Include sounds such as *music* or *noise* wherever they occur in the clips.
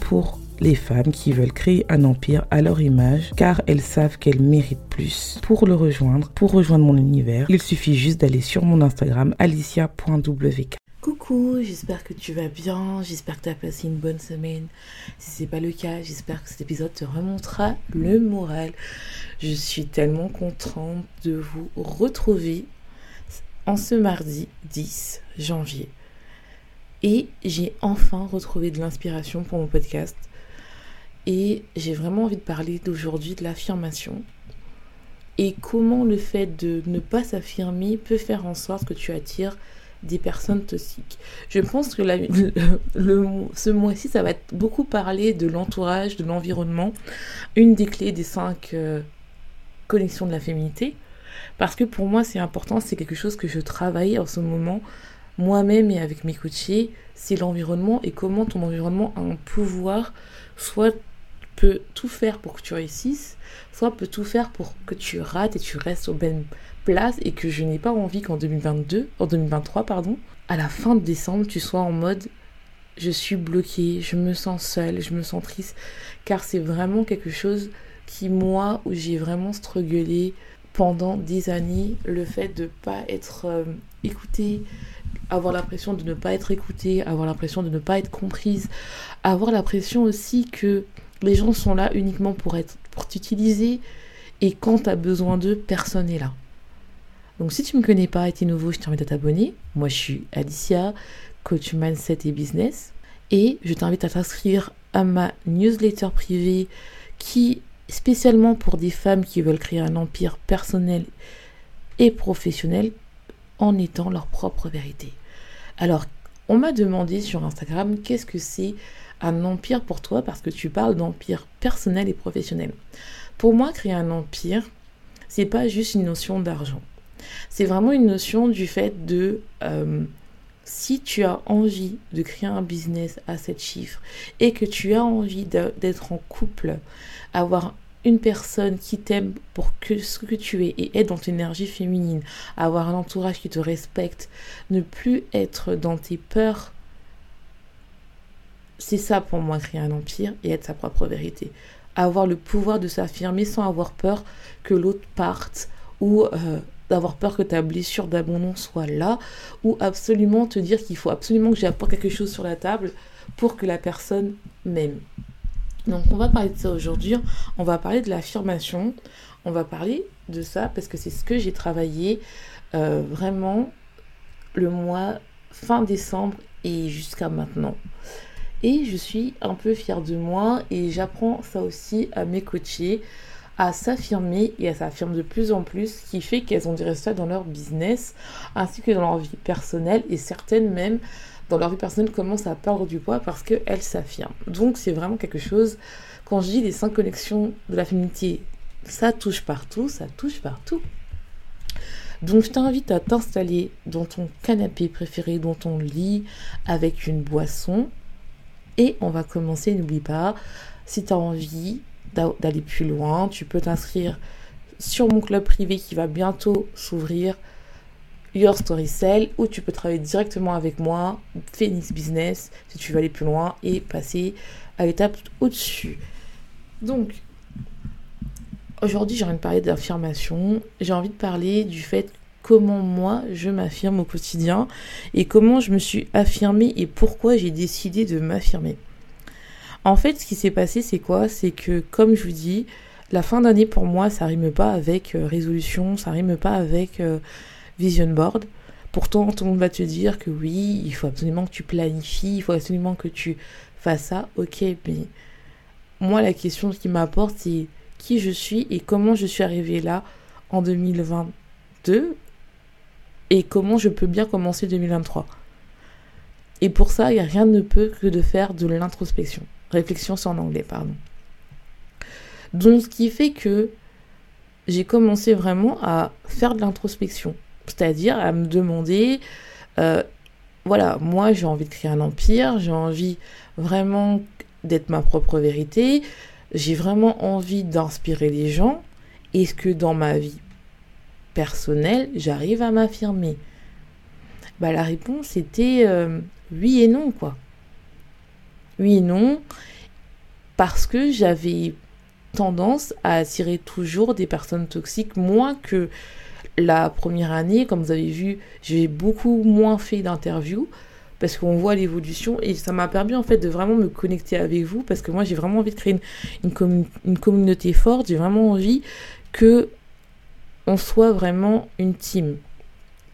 Pour les femmes qui veulent créer un empire à leur image car elles savent qu'elles méritent plus. Pour le rejoindre, pour rejoindre mon univers, il suffit juste d'aller sur mon Instagram alicia.wk. Coucou, j'espère que tu vas bien, j'espère que tu as passé une bonne semaine. Si c'est pas le cas, j'espère que cet épisode te remontera le moral. Je suis tellement contente de vous retrouver en ce mardi 10 janvier. Et j'ai enfin retrouvé de l'inspiration pour mon podcast. Et j'ai vraiment envie de parler d'aujourd'hui de l'affirmation. Et comment le fait de ne pas s'affirmer peut faire en sorte que tu attires des personnes toxiques. Je pense que ce mois-ci, ça va beaucoup parler de l'entourage, de l'environnement. Une des clés des cinq euh, connexions de la féminité. Parce que pour moi, c'est important, c'est quelque chose que je travaille en ce moment moi-même et avec mes coachés, c'est l'environnement et comment ton environnement a un pouvoir, soit peut tout faire pour que tu réussisses, soit peut tout faire pour que tu rates et tu restes aux bonnes places et que je n'ai pas envie qu'en 2022, en 2023, pardon, à la fin de décembre, tu sois en mode je suis bloquée, je me sens seule, je me sens triste, car c'est vraiment quelque chose qui, moi, où j'ai vraiment strugglé pendant des années, le fait de pas être euh, écoutée, avoir l'impression de ne pas être écoutée, avoir l'impression de ne pas être comprise, avoir l'impression aussi que les gens sont là uniquement pour être pour t'utiliser et quand tu as besoin d'eux, personne n'est là. Donc si tu me connais pas et tu es nouveau, je t'invite à t'abonner. Moi je suis Alicia, coach mindset et business et je t'invite à t'inscrire à ma newsletter privée qui spécialement pour des femmes qui veulent créer un empire personnel et professionnel en étant leur propre vérité. Alors, on m'a demandé sur Instagram qu'est-ce que c'est un empire pour toi parce que tu parles d'empire personnel et professionnel. Pour moi, créer un empire, c'est pas juste une notion d'argent. C'est vraiment une notion du fait de euh, si tu as envie de créer un business à 7 chiffres et que tu as envie d'être en couple, avoir une personne qui t'aime pour que ce que tu es et être dans ton énergie féminine, avoir un entourage qui te respecte, ne plus être dans tes peurs, c'est ça pour moi créer un empire et être sa propre vérité. Avoir le pouvoir de s'affirmer sans avoir peur que l'autre parte ou euh, d'avoir peur que ta blessure d'abandon soit là ou absolument te dire qu'il faut absolument que j'apporte quelque chose sur la table pour que la personne m'aime. Donc on va parler de ça aujourd'hui. On va parler de l'affirmation. On va parler de ça parce que c'est ce que j'ai travaillé euh, vraiment le mois fin décembre et jusqu'à maintenant. Et je suis un peu fière de moi et j'apprends ça aussi à mes coachés à s'affirmer et à s'affirmer de plus en plus, ce qui fait qu'elles ont des résultats dans leur business ainsi que dans leur vie personnelle et certaines même dans leur vie personnelle commencent à perdre du poids parce qu'elles s'affirment. Donc c'est vraiment quelque chose, quand je dis les cinq connexions de la féminité, ça touche partout, ça touche partout. Donc je t'invite à t'installer dans ton canapé préféré, dans ton lit, avec une boisson. Et on va commencer, n'oublie pas, si tu as envie d'aller plus loin, tu peux t'inscrire sur mon club privé qui va bientôt s'ouvrir Your Story Cell où tu peux travailler directement avec moi, Phoenix Business, si tu veux aller plus loin et passer à l'étape au-dessus. Donc, aujourd'hui, j'ai envie de parler d'affirmation. J'ai envie de parler du fait comment moi je m'affirme au quotidien et comment je me suis affirmée et pourquoi j'ai décidé de m'affirmer. En fait, ce qui s'est passé, c'est quoi? C'est que, comme je vous dis, la fin d'année pour moi, ça rime pas avec euh, résolution, ça rime pas avec euh, vision board. Pourtant, tout le monde va te dire que oui, il faut absolument que tu planifies, il faut absolument que tu face à, ok, mais moi, la question qui m'apporte, c'est qui je suis et comment je suis arrivée là en 2022 et comment je peux bien commencer 2023. Et pour ça, il n'y a rien ne peut que de faire de l'introspection. Réflexion, c'est en anglais, pardon. Donc, ce qui fait que j'ai commencé vraiment à faire de l'introspection. C'est-à-dire à me demander, euh, voilà, moi j'ai envie de créer un empire, j'ai envie vraiment d'être ma propre vérité, j'ai vraiment envie d'inspirer les gens. Est-ce que dans ma vie personnelle, j'arrive à m'affirmer? Bah, La réponse était euh, oui et non, quoi. Oui et non, parce que j'avais tendance à attirer toujours des personnes toxiques, moins que la première année. Comme vous avez vu, j'ai beaucoup moins fait d'interviews parce qu'on voit l'évolution et ça m'a permis en fait de vraiment me connecter avec vous parce que moi j'ai vraiment envie de créer une, communauté forte, j'ai vraiment envie que on soit vraiment une team.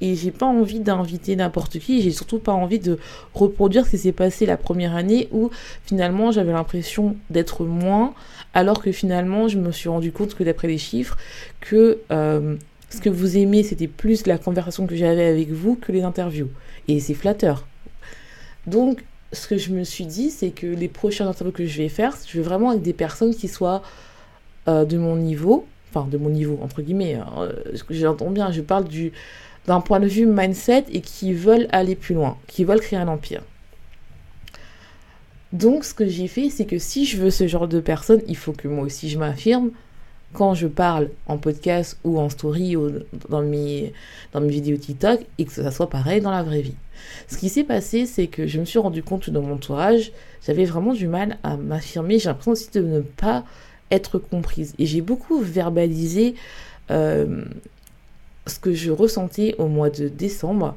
Et j'ai pas envie d'inviter n'importe qui, j'ai surtout pas envie de reproduire ce qui s'est passé la première année où finalement j'avais l'impression d'être moins, alors que finalement je me suis rendu compte que d'après les chiffres, que euh, ce que vous aimez c'était plus la conversation que j'avais avec vous que les interviews. Et c'est flatteur. Donc ce que je me suis dit, c'est que les prochaines interviews que je vais faire, je veux vraiment avec des personnes qui soient euh, de mon niveau, enfin de mon niveau entre guillemets, hein, euh, j'entends bien, je parle du d'un point de vue mindset et qui veulent aller plus loin, qui veulent créer un empire. Donc ce que j'ai fait, c'est que si je veux ce genre de personne, il faut que moi aussi je m'affirme quand je parle en podcast ou en story ou dans mes, dans mes vidéos TikTok et que ça soit pareil dans la vraie vie. Ce qui s'est passé, c'est que je me suis rendu compte dans mon entourage, j'avais vraiment du mal à m'affirmer. J'ai l'impression aussi de ne pas être comprise. Et j'ai beaucoup verbalisé euh, ce que je ressentais au mois de décembre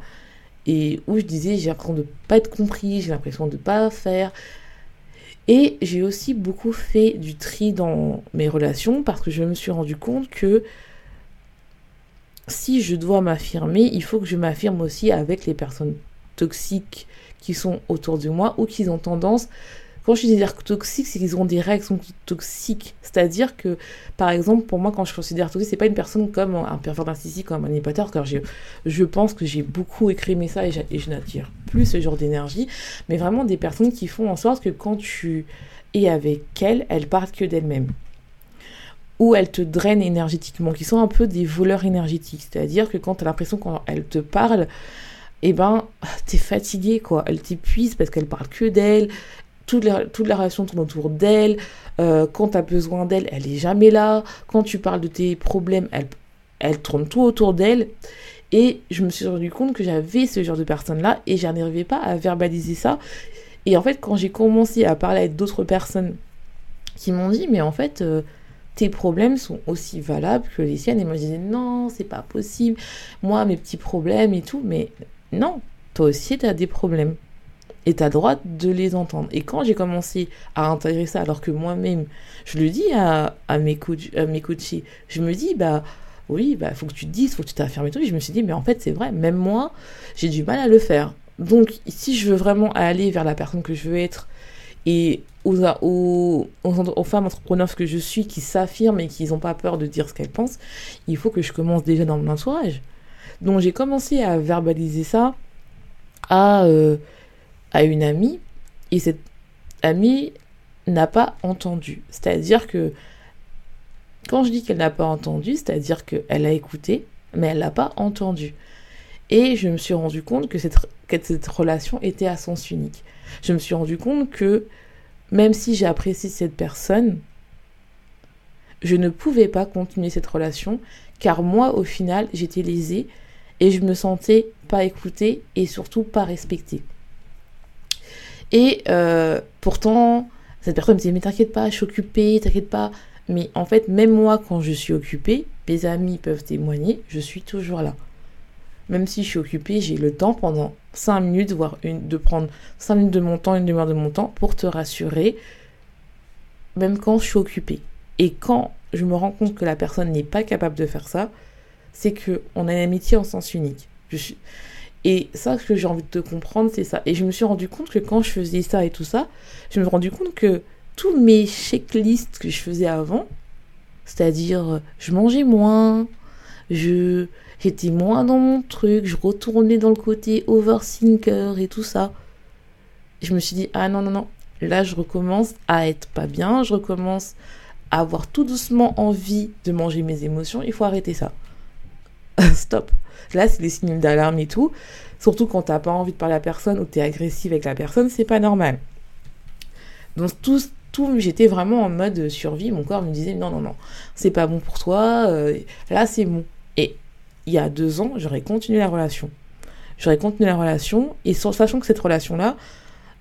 et où je disais j'ai l'impression de ne pas être compris, j'ai l'impression de ne pas faire. Et j'ai aussi beaucoup fait du tri dans mes relations parce que je me suis rendu compte que si je dois m'affirmer, il faut que je m'affirme aussi avec les personnes toxiques qui sont autour de moi ou qui ont tendance quand je dis toxiques, c'est qu'ils ont des réactions toxiques. C'est-à-dire que, par exemple, pour moi, quand je considère toxique, c'est pas une personne comme un pervers narcissique, comme un manipulateur, car je, pense que j'ai beaucoup écrit ça et je n'attire plus ce genre d'énergie, mais vraiment des personnes qui font en sorte que quand tu es avec elles, elles partent que d'elles-mêmes ou elles te drainent énergétiquement, qui sont un peu des voleurs énergétiques. C'est-à-dire que quand tu as l'impression qu'elles te parlent, eh ben, t'es fatigué, quoi. Elles t'épuisent parce qu'elles parlent que d'elles, toute la, relation tourne autour d'elle. Euh, quand tu as besoin d'elle, elle est jamais là. Quand tu parles de tes problèmes, elle, elle tourne tout autour d'elle. Et je me suis rendu compte que j'avais ce genre de personnes-là et je n'arrivais pas à verbaliser ça. Et en fait, quand j'ai commencé à parler avec d'autres personnes qui m'ont dit, mais en fait, euh, tes problèmes sont aussi valables que les siennes. Et moi, je disais, non, c'est pas possible. Moi, mes petits problèmes et tout. Mais non, toi aussi, tu as des problèmes et tu as le droit de les entendre. Et quand j'ai commencé à intégrer ça, alors que moi-même, je le dis à, à, mes, coach, à mes coachés, je me dis, bah oui, bah faut que tu te dises, faut que tu t'affirmes et tout. Et je me suis dit, mais en fait, c'est vrai, même moi, j'ai du mal à le faire. Donc, si je veux vraiment aller vers la personne que je veux être et aux, aux, aux, femmes entrepreneurs que je suis qui s'affirment et qui n'ont pas peur de dire ce qu'elles pensent, il faut que je commence déjà dans mon entourage. Donc, j'ai commencé à verbaliser ça à. Euh, à une amie et cette amie n'a pas entendu. C'est-à-dire que quand je dis qu'elle n'a pas entendu, c'est-à-dire qu'elle a écouté, mais elle n'a pas entendu. Et je me suis rendu compte que cette, que cette relation était à sens unique. Je me suis rendu compte que même si j'ai apprécié cette personne, je ne pouvais pas continuer cette relation car moi, au final, j'étais lésée et je me sentais pas écoutée et surtout pas respectée. Et euh, pourtant, cette personne me disait, mais t'inquiète pas, je suis occupée, t'inquiète pas. Mais en fait, même moi, quand je suis occupée, mes amis peuvent témoigner, je suis toujours là. Même si je suis occupée, j'ai le temps pendant 5 minutes, voire une, de prendre 5 minutes de mon temps, une demi-heure de mon temps pour te rassurer, même quand je suis occupée. Et quand je me rends compte que la personne n'est pas capable de faire ça, c'est qu'on a une amitié en sens unique. Et ça, ce que j'ai envie de te comprendre, c'est ça. Et je me suis rendu compte que quand je faisais ça et tout ça, je me suis rendu compte que tous mes checklists que je faisais avant, c'est-à-dire je mangeais moins, je j'étais moins dans mon truc, je retournais dans le côté overthinker et tout ça. Je me suis dit ah non non non, là je recommence à être pas bien, je recommence à avoir tout doucement envie de manger mes émotions, il faut arrêter ça. *laughs* Stop. Là, c'est des signes d'alarme et tout. Surtout quand t'as pas envie de parler à personne ou t'es agressive avec la personne, c'est pas normal. Donc tout, tout j'étais vraiment en mode survie. Mon corps me disait non, non, non, c'est pas bon pour toi. Euh, là, c'est bon. Et il y a deux ans, j'aurais continué la relation. J'aurais continué la relation et sachant que cette relation-là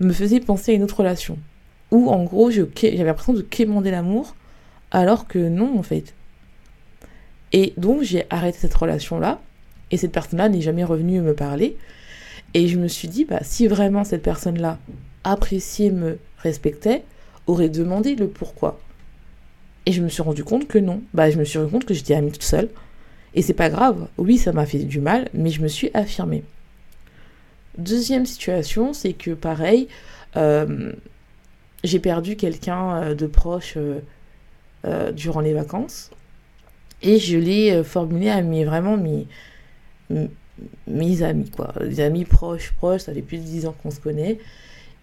me faisait penser à une autre relation. Où en gros, j'avais l'impression de quémander l'amour alors que non, en fait. Et donc, j'ai arrêté cette relation-là et cette personne-là n'est jamais revenue me parler. Et je me suis dit, bah, si vraiment cette personne-là appréciait, me respectait, aurait demandé le pourquoi. Et je me suis rendu compte que non. Bah, je me suis rendu compte que j'étais amie toute seule. Et c'est pas grave. Oui, ça m'a fait du mal, mais je me suis affirmée. Deuxième situation, c'est que pareil, euh, j'ai perdu quelqu'un euh, de proche euh, durant les vacances. Et je l'ai formulé à mes, vraiment mes, mes amis, quoi. Des amis proches, proches, ça fait plus de 10 ans qu'on se connaît.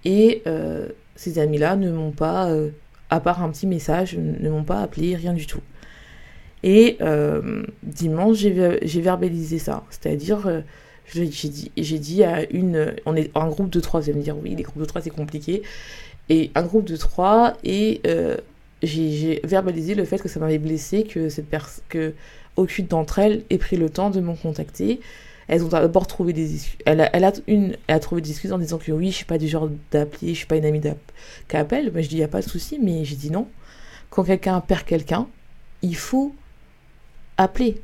Et euh, ces amis-là ne m'ont pas, euh, à part un petit message, ne m'ont pas appelé, rien du tout. Et euh, dimanche, j'ai verbalisé ça. C'est-à-dire, j'ai dit, dit à une. On est un groupe de trois, vous allez me dire, oui, les groupes de trois, c'est compliqué. Et un groupe de trois, et j'ai verbalisé le fait que ça m'avait blessé, que cette personne. Aucune d'entre elles ait pris le temps de me contacter. Elles ont d'abord trouvé des excuses. Elle a, elle, a une, elle a trouvé des excuses en disant que oui, je suis pas du genre d'appeler, je suis pas une amie qui appelle. Mais je dis, il n'y a pas de souci, mais j'ai dit non. Quand quelqu'un perd quelqu'un, il faut appeler.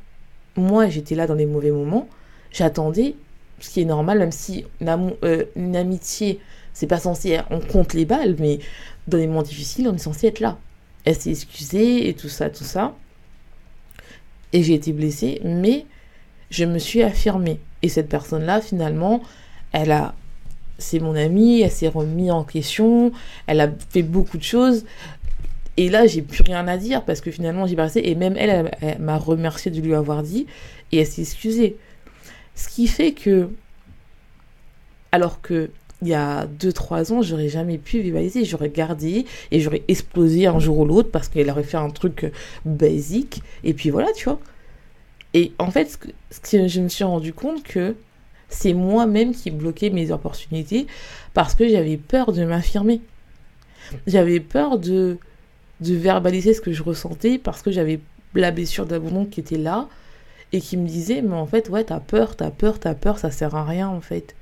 Moi, j'étais là dans les mauvais moments. J'attendais, ce qui est normal, même si une, euh, une amitié, c'est pas censé, on compte les balles, mais dans les moments difficiles, on est censé être là. Elle s'est excusée et tout ça, tout ça et j'ai été blessée, mais je me suis affirmée. Et cette personne-là, finalement, elle a, c'est mon amie, elle s'est remise en question, elle a fait beaucoup de choses. Et là, j'ai plus rien à dire parce que finalement, j'ai passé. Et même elle, elle, m'a remercié de lui avoir dit et elle s'est excusée. Ce qui fait que, alors que il y a 2-3 ans, j'aurais jamais pu vivaliser. J'aurais gardé et j'aurais explosé un jour ou l'autre parce qu'elle aurait fait un truc basique. Et puis voilà, tu vois. Et en fait, ce que, je me suis rendu compte que c'est moi-même qui bloquais mes opportunités parce que j'avais peur de m'affirmer. J'avais peur de, de verbaliser ce que je ressentais parce que j'avais la blessure d'abandon qui était là et qui me disait, mais en fait, ouais, t'as peur, t'as peur, t'as peur, ça sert à rien en fait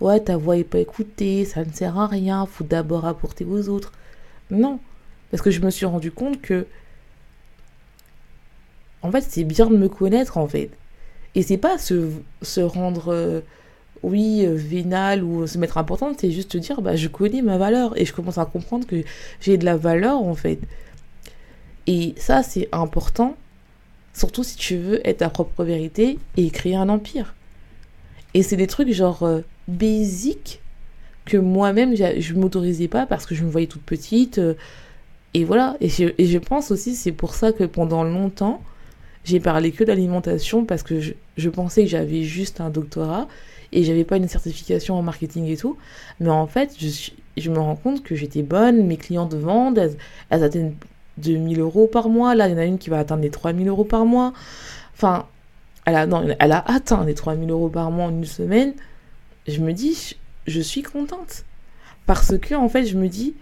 ouais, ta voix est pas écoutée, ça ne sert à rien, faut d'abord apporter aux autres. Non, parce que je me suis rendu compte que, en fait, c'est bien de me connaître, en fait. Et c'est pas se, se rendre, euh, oui, euh, vénal ou se mettre importante, c'est juste dire, bah, je connais ma valeur et je commence à comprendre que j'ai de la valeur, en fait. Et ça, c'est important, surtout si tu veux être ta propre vérité et créer un empire. Et c'est des trucs genre, euh, basique que moi-même je m'autorisais pas parce que je me voyais toute petite euh, et voilà. Et je, pense aussi c'est pour ça que pendant longtemps j'ai parlé que d'alimentation parce que je, pensais que j'avais juste un doctorat et j'avais pas une certification en marketing et tout. Mais en fait je, me rends compte que j'étais bonne mes clients de vente elles, elles atteignent 2000 euros par mois. Là il y en a une qui va atteindre les 3000 euros par mois. Enfin elle a, non, elle a atteint les 3000 euros par mois en une semaine je me dis, je suis contente. Parce que, en fait, je me dis,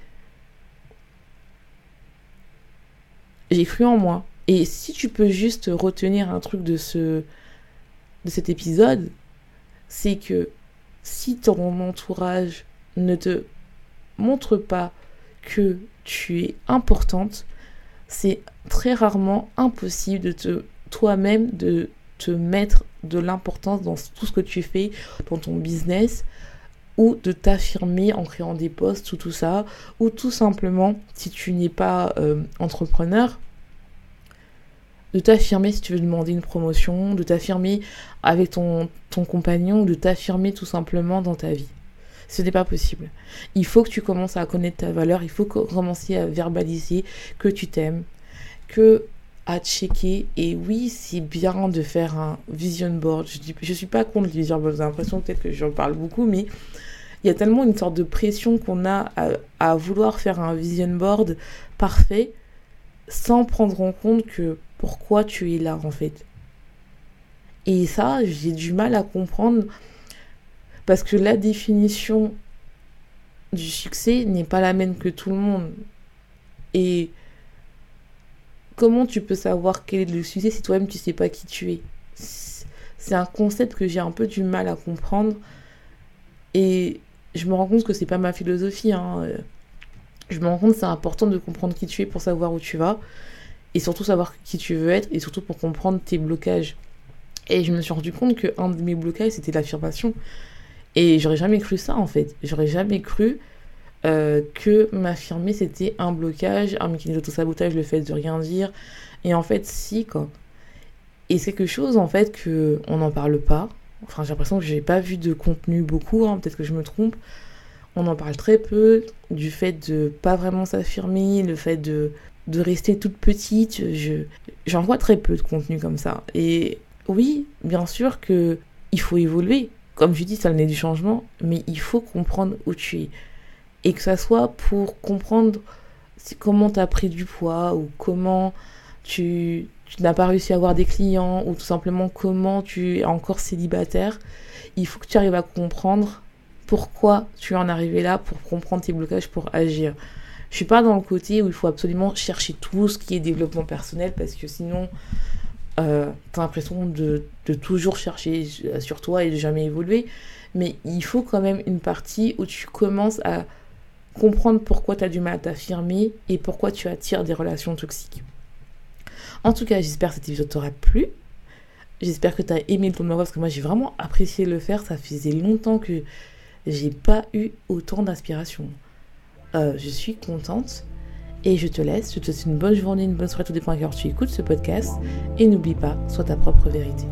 j'ai cru en moi. Et si tu peux juste retenir un truc de ce de cet épisode, c'est que si ton entourage ne te montre pas que tu es importante, c'est très rarement impossible de te toi-même de te mettre de l'importance dans tout ce que tu fais, dans ton business, ou de t'affirmer en créant des posts ou tout ça, ou tout simplement, si tu n'es pas euh, entrepreneur, de t'affirmer si tu veux demander une promotion, de t'affirmer avec ton, ton compagnon, de t'affirmer tout simplement dans ta vie. Ce n'est pas possible. Il faut que tu commences à connaître ta valeur, il faut commencer à verbaliser que tu t'aimes, que à checker. Et oui, c'est bien de faire un vision board. Je ne je suis pas contre le vision board, j'ai l'impression peut-être que j'en parle beaucoup, mais il y a tellement une sorte de pression qu'on a à, à, vouloir faire un vision board parfait sans prendre en compte que pourquoi tu es là en fait. Et ça, j'ai du mal à comprendre parce que la définition du succès n'est pas la même que tout le monde. Et comment tu peux savoir quel est le succès si toi-même tu sais pas qui tu es? C'est un concept que j'ai un peu du mal à comprendre. Et je me rends compte que c'est pas ma philosophie. Hein. Je me rends compte que c'est important de comprendre qui tu es pour savoir où tu vas. Et surtout savoir qui tu veux être. Et surtout pour comprendre tes blocages. Et je me suis rendu compte qu'un de mes blocages, c'était l'affirmation. Et j'aurais jamais cru ça, en fait. J'aurais jamais cru euh, que m'affirmer, c'était un blocage, un mécanisme d'auto-sabotage, le fait de rien dire. Et en fait, si, quoi. Et c'est quelque chose, en fait, que on n'en parle pas. Enfin, j'ai l'impression que j'ai pas vu de contenu beaucoup, hein, peut-être que je me trompe. On en parle très peu, du fait de pas vraiment s'affirmer, le fait de, de rester toute petite. Je, j'en vois très peu de contenu comme ça. Et oui, bien sûr que il faut évoluer. Comme je dis, ça n'est du changement, mais il faut comprendre où tu es. Et que ça soit pour comprendre comment tu as pris du poids ou comment tu, tu n'as pas réussi à avoir des clients ou tout simplement comment tu es encore célibataire. Il faut que tu arrives à comprendre pourquoi tu en es là pour comprendre tes blocages, pour agir. Je suis pas dans le côté où il faut absolument chercher tout ce qui est développement personnel parce que sinon euh, t'as l'impression de, de, toujours chercher sur toi et de jamais évoluer. Mais il faut quand même une partie où tu commences à comprendre pourquoi tu as du mal à t'affirmer et pourquoi tu attires des relations toxiques. En tout cas, j'espère que cet épisode t'aura plu. J'espère que tu as aimé le tournoi parce que moi j'ai vraiment apprécié le faire. Ça faisait longtemps que j'ai pas eu autant d'inspiration. Euh, je suis contente. Et je te laisse, je te souhaite une bonne journée, une bonne soirée, tout dépend à tu écoutes ce podcast. Et n'oublie pas, sois ta propre vérité.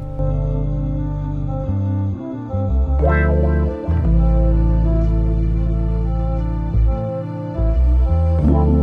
Bye.